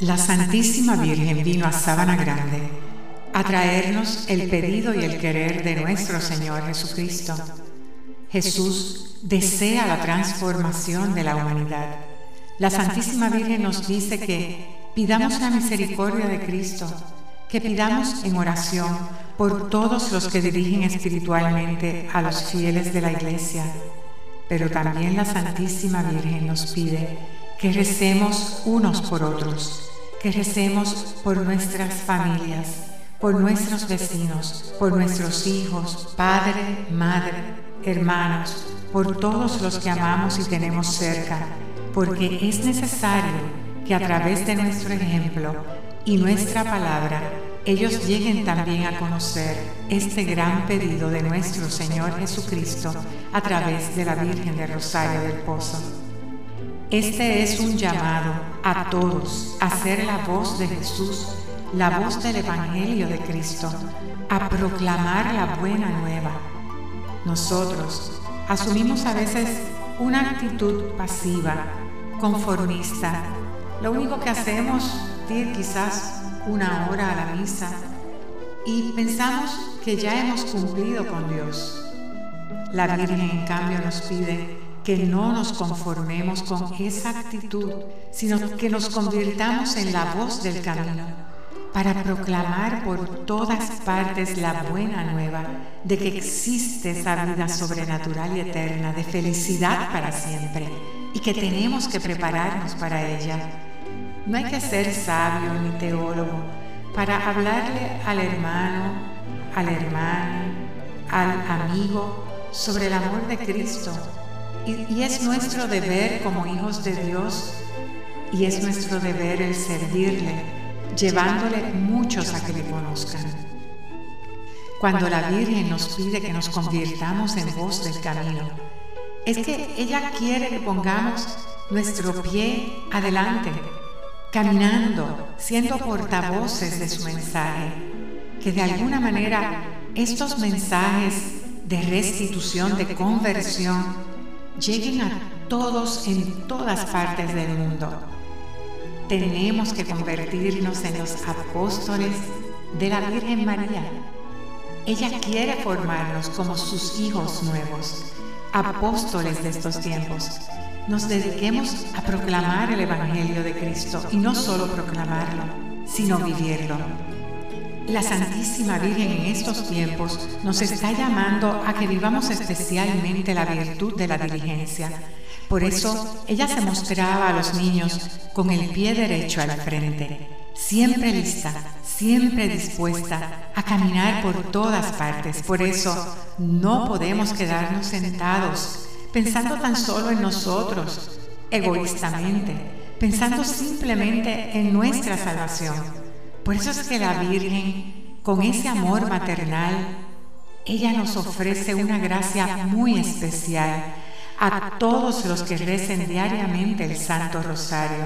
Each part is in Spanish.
La Santísima Virgen vino a Sábana Grande a traernos el pedido y el querer de nuestro Señor Jesucristo. Jesús desea la transformación de la humanidad. La Santísima Virgen nos dice que pidamos la misericordia de Cristo, que pidamos en oración por todos los que dirigen espiritualmente a los fieles de la Iglesia. Pero también la Santísima Virgen nos pide que recemos unos por otros que recemos por nuestras familias, por nuestros vecinos, por nuestros hijos, padre, madre, hermanos, por todos los que amamos y tenemos cerca, porque es necesario que a través de nuestro ejemplo y nuestra palabra, ellos lleguen también a conocer este gran pedido de nuestro Señor Jesucristo a través de la Virgen de Rosario del Pozo. Este es un llamado a todos a ser la voz de Jesús, la voz del Evangelio de Cristo, a proclamar la buena nueva. Nosotros asumimos a veces una actitud pasiva, conformista. Lo único que hacemos es ir quizás una hora a la misa y pensamos que ya hemos cumplido con Dios. La Virgen en cambio nos pide que no nos conformemos con esa actitud, sino que nos convirtamos en la voz del camino para proclamar por todas partes la buena nueva de que existe esa vida sobrenatural y eterna de felicidad para siempre y que tenemos que prepararnos para ella. No hay que ser sabio ni teólogo para hablarle al hermano, al hermano, al amigo sobre el amor de Cristo y, es nuestro deber como hijos de Dios y es nuestro deber el servirle, llevándole muchos a que le conozcan. Cuando la Virgen nos pide que nos convirtamos en voz del camino, es que ella quiere que pongamos nuestro pie adelante, caminando, siendo portavoces de su mensaje, que de alguna manera estos mensajes de restitución, de conversión, lleguen a todos en todas partes del mundo. Tenemos que convertirnos en los apóstoles de la Virgen María. Ella quiere formarnos como sus hijos nuevos, apóstoles de estos tiempos. Nos dediquemos a proclamar el Evangelio de Cristo y no solo proclamarlo, sino vivirlo. La Santísima Virgen en estos tiempos nos está llamando a que vivamos especialmente la virtud de la diligencia. Por eso ella se mostraba a los niños con el pie derecho al frente, siempre lista, siempre dispuesta a caminar por todas partes. Por eso no podemos quedarnos sentados pensando tan solo en nosotros, egoístamente, pensando simplemente en nuestra salvación por eso es que la Virgen, con ese amor maternal, ella nos ofrece una gracia muy especial a todos los que recen diariamente el Santo Rosario.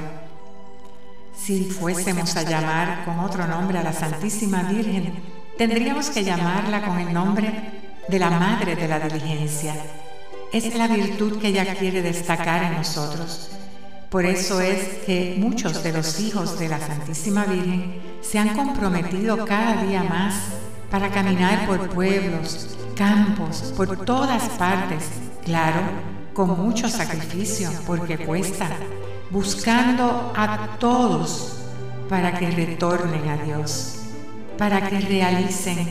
Si fuésemos a llamar con otro nombre a la Santísima Virgen, tendríamos que llamarla con el nombre de la Madre de la Diligencia. Es la virtud que ella quiere destacar en nosotros por eso es que muchos de los hijos de la Santísima Virgen se han comprometido cada día más para caminar por pueblos, campos, por todas partes, claro, con mucho sacrificio, porque cuesta, buscando a todos para que retornen a Dios, para que realicen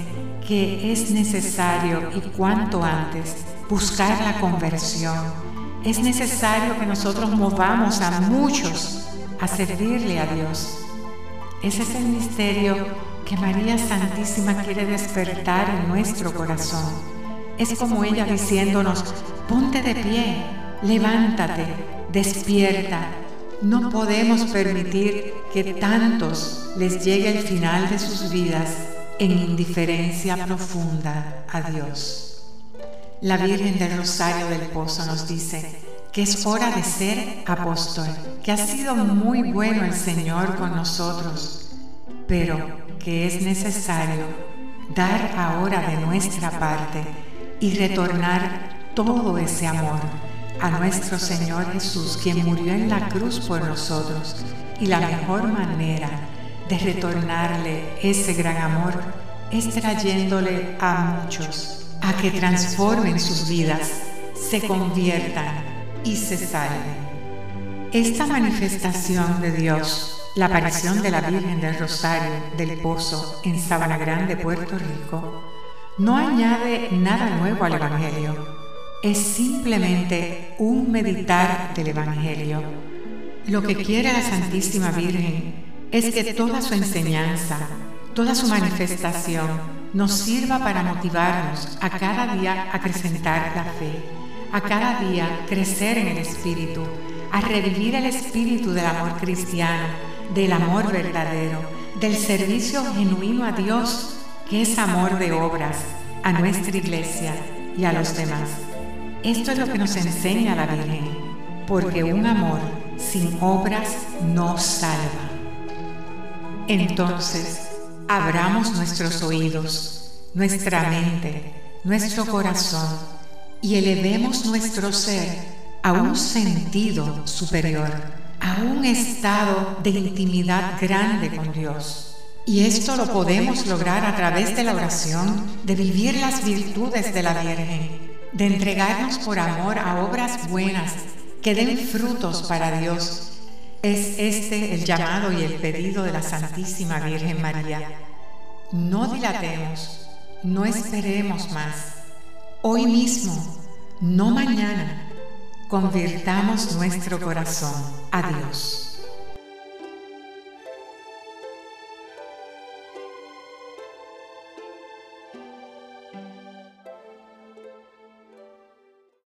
que es necesario y cuanto antes buscar la conversión es necesario que nosotros movamos a muchos a servirle a Dios. Ese es el misterio que María Santísima quiere despertar en nuestro corazón. Es como ella diciéndonos, ponte de pie, levántate, despierta. No podemos permitir que tantos les llegue el final de sus vidas en indiferencia profunda a Dios. La Virgen del Rosario del Pozo nos dice que es hora de ser apóstol, que ha sido muy bueno el Señor con nosotros, pero que es necesario dar ahora de nuestra parte y retornar todo ese amor a nuestro Señor Jesús, quien murió en la cruz por nosotros Y la mejor manera de retornarle ese gran amor es trayéndole a muchos a que transformen sus vidas, se conviertan y se salven. Esta manifestación de Dios, la aparición de la Virgen del Rosario del Pozo en Sabana Grande, Puerto Rico, no añade nada nuevo al Evangelio. Es simplemente un meditar del Evangelio. Lo que quiere la Santísima Virgen es que toda su enseñanza, toda su manifestación nos sirva para motivarnos a cada día a acrecentar la fe, a cada día crecer en el Espíritu, a revivir el espíritu del amor cristiano, del amor verdadero, del servicio genuino a Dios, que es amor de obras, a nuestra iglesia y a los demás. Esto es lo que nos enseña la Virgen, porque un amor sin obras no salva. Entonces, abramos nuestros oídos, nuestra mente, nuestro corazón y elevemos nuestro ser a un sentido superior, a un estado de intimidad grande con Dios. Y esto lo podemos lograr a través de la oración, de vivir las virtudes de la Virgen, de entregarnos por amor a obras buenas que den frutos para Dios es este el llamado y el pedido de la Santísima Virgen María. No dilatemos, no esperemos más. Hoy mismo, no mañana, convirtamos nuestro corazón a Dios.